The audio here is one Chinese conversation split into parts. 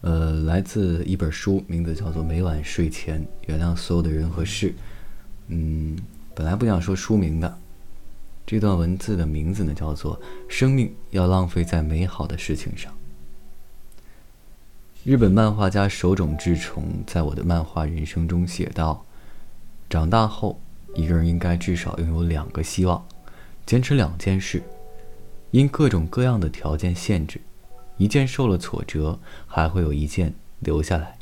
呃，来自一本书，名字叫做《每晚睡前原谅所有的人和事》。嗯，本来不想说书名的，这段文字的名字呢叫做《生命要浪费在美好的事情上》。日本漫画家手冢治虫在我的漫画人生中写道：“长大后，一个人应该至少拥有两个希望，坚持两件事，因各种各样的条件限制。”一件受了挫折，还会有一件留下来。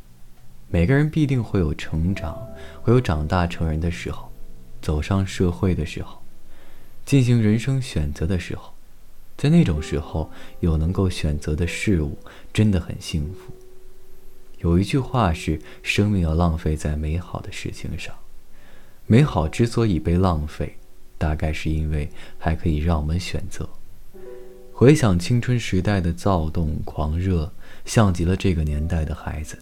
每个人必定会有成长，会有长大成人的时候，走上社会的时候，进行人生选择的时候，在那种时候有能够选择的事物，真的很幸福。有一句话是：生命要浪费在美好的事情上。美好之所以被浪费，大概是因为还可以让我们选择。回想青春时代的躁动狂热，像极了这个年代的孩子，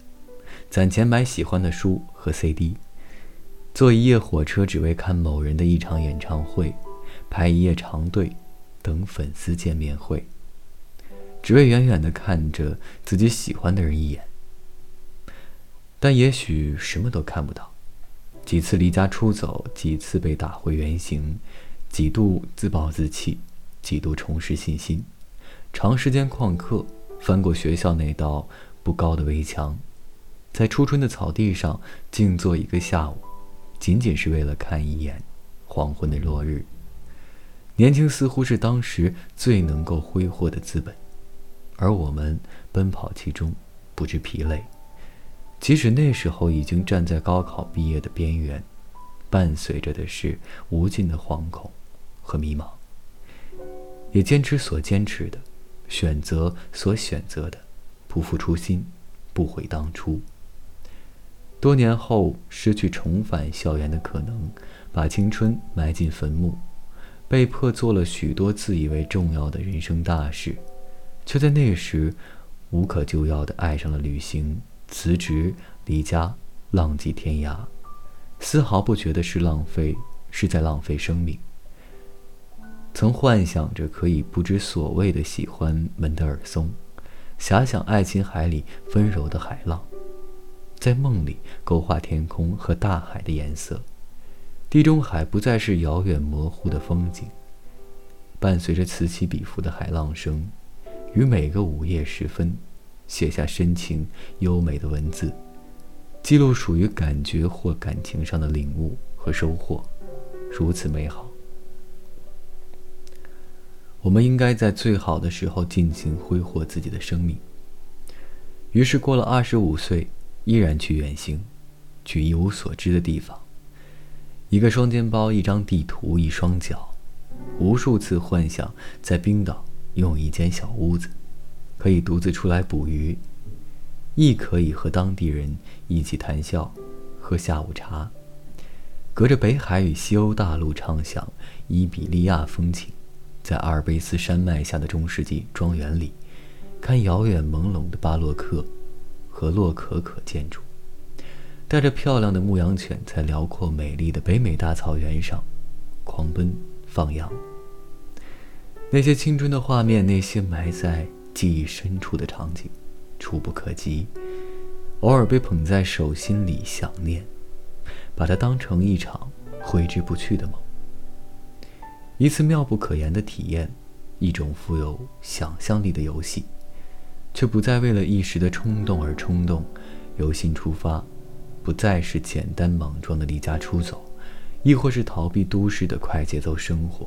攒钱买喜欢的书和 CD，坐一夜火车只为看某人的一场演唱会，排一夜长队，等粉丝见面会，只为远远的看着自己喜欢的人一眼。但也许什么都看不到，几次离家出走，几次被打回原形，几度自暴自弃。几度重拾信心，长时间旷课，翻过学校那道不高的围墙，在初春的草地上静坐一个下午，仅仅是为了看一眼黄昏的落日。年轻似乎是当时最能够挥霍的资本，而我们奔跑其中不知疲累，即使那时候已经站在高考毕业的边缘，伴随着的是无尽的惶恐和迷茫。也坚持所坚持的，选择所选择的，不负初心，不悔当初。多年后失去重返校园的可能，把青春埋进坟墓，被迫做了许多自以为重要的人生大事，却在那时无可救药的爱上了旅行，辞职离家，浪迹天涯，丝毫不觉得是浪费，是在浪费生命。曾幻想着可以不知所谓的喜欢门德尔松，遐想爱琴海里温柔的海浪，在梦里勾画天空和大海的颜色，地中海不再是遥远模糊的风景，伴随着此起彼伏的海浪声，于每个午夜时分，写下深情优美的文字，记录属于感觉或感情上的领悟和收获，如此美好。我们应该在最好的时候尽情挥霍自己的生命。于是过了二十五岁，依然去远行，去一无所知的地方。一个双肩包，一张地图，一双脚，无数次幻想在冰岛拥有一间小屋子，可以独自出来捕鱼，亦可以和当地人一起谈笑，喝下午茶，隔着北海与西欧大陆畅想伊比利亚风情。在阿尔卑斯山脉下的中世纪庄园里，看遥远朦胧的巴洛克和洛可可建筑，带着漂亮的牧羊犬在辽阔美丽的北美大草原上狂奔放羊。那些青春的画面，那些埋在记忆深处的场景，触不可及，偶尔被捧在手心里想念，把它当成一场挥之不去的梦。一次妙不可言的体验，一种富有想象力的游戏，却不再为了一时的冲动而冲动，由心出发，不再是简单莽撞的离家出走，亦或是逃避都市的快节奏生活。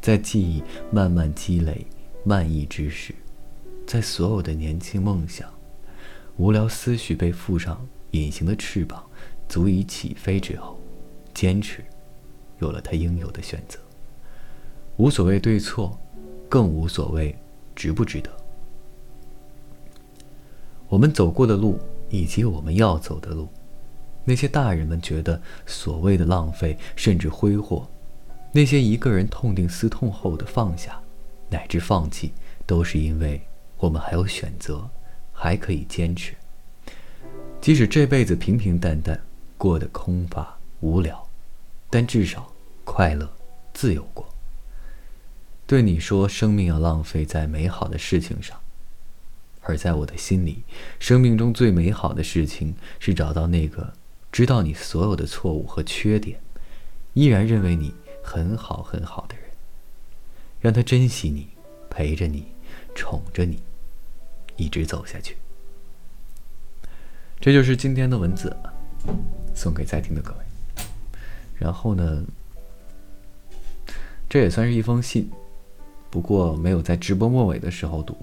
在记忆慢慢积累、漫溢之时，在所有的年轻梦想、无聊思绪被附上隐形的翅膀，足以起飞之后，坚持。有了他应有的选择，无所谓对错，更无所谓值不值得。我们走过的路，以及我们要走的路，那些大人们觉得所谓的浪费，甚至挥霍，那些一个人痛定思痛后的放下，乃至放弃，都是因为我们还有选择，还可以坚持。即使这辈子平平淡淡，过得空乏无聊。但至少快乐、自由过。对你说，生命要浪费在美好的事情上，而在我的心里，生命中最美好的事情是找到那个知道你所有的错误和缺点，依然认为你很好很好的人，让他珍惜你，陪着你，宠着你，一直走下去。这就是今天的文字，送给在听的各位。然后呢，这也算是一封信，不过没有在直播末尾的时候读。